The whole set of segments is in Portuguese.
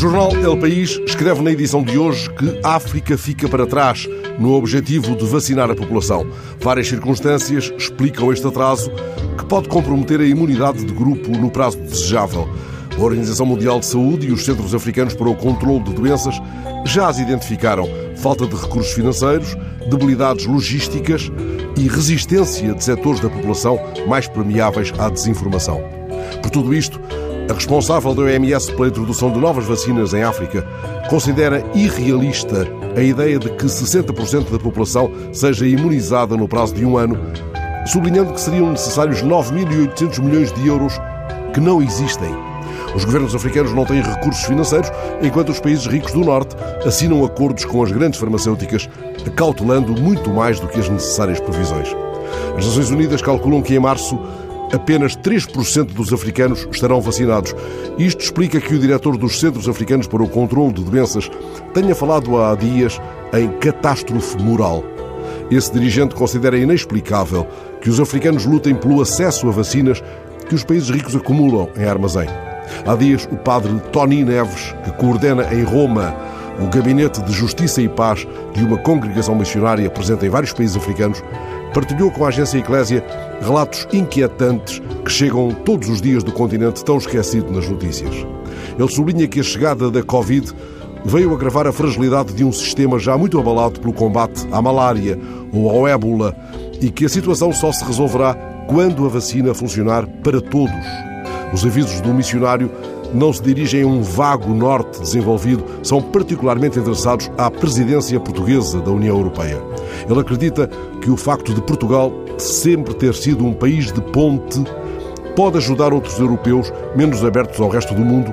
El País escreve na edição de hoje que a África fica para trás no objetivo de vacinar a população. Várias circunstâncias explicam este atraso, que pode comprometer a imunidade de grupo no prazo desejável. A Organização Mundial de Saúde e os Centros Africanos para o Controlo de Doenças já as identificaram. Falta de recursos financeiros, debilidades logísticas e resistência de setores da população mais permeáveis à desinformação. Por tudo isto, a responsável da OMS pela introdução de novas vacinas em África considera irrealista a ideia de que 60% da população seja imunizada no prazo de um ano, sublinhando que seriam necessários 9.800 milhões de euros que não existem. Os governos africanos não têm recursos financeiros, enquanto os países ricos do Norte assinam acordos com as grandes farmacêuticas, acautelando muito mais do que as necessárias previsões. As Nações Unidas calculam que em março apenas 3% dos africanos estarão vacinados. Isto explica que o diretor dos Centros Africanos para o Controlo de Doenças tenha falado há dias em catástrofe moral. Esse dirigente considera inexplicável que os africanos lutem pelo acesso a vacinas que os países ricos acumulam em armazém. Há dias, o padre Tony Neves, que coordena em Roma o Gabinete de Justiça e Paz de uma congregação missionária presente em vários países africanos, partilhou com a agência Eclésia relatos inquietantes que chegam todos os dias do continente tão esquecido nas notícias. Ele sublinha que a chegada da Covid veio agravar a fragilidade de um sistema já muito abalado pelo combate à malária ou ao ébola e que a situação só se resolverá quando a vacina funcionar para todos. Os avisos do missionário não se dirigem a um vago norte desenvolvido, são particularmente endereçados à presidência portuguesa da União Europeia. Ele acredita que o facto de Portugal sempre ter sido um país de ponte pode ajudar outros europeus menos abertos ao resto do mundo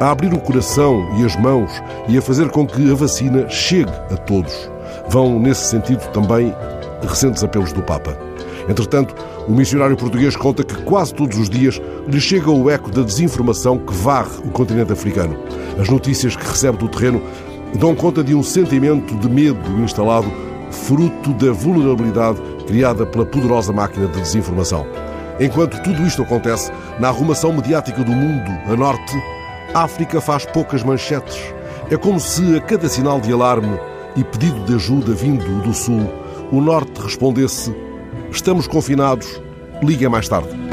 a abrir o coração e as mãos e a fazer com que a vacina chegue a todos. Vão, nesse sentido, também recentes apelos do Papa. Entretanto, o missionário português conta que quase todos os dias lhe chega o eco da desinformação que varre o continente africano. As notícias que recebe do terreno dão conta de um sentimento de medo instalado, fruto da vulnerabilidade criada pela poderosa máquina de desinformação. Enquanto tudo isto acontece, na arrumação mediática do mundo a norte, a África faz poucas manchetes. É como se a cada sinal de alarme e pedido de ajuda vindo do sul, o norte respondesse: Estamos confinados, liga mais tarde.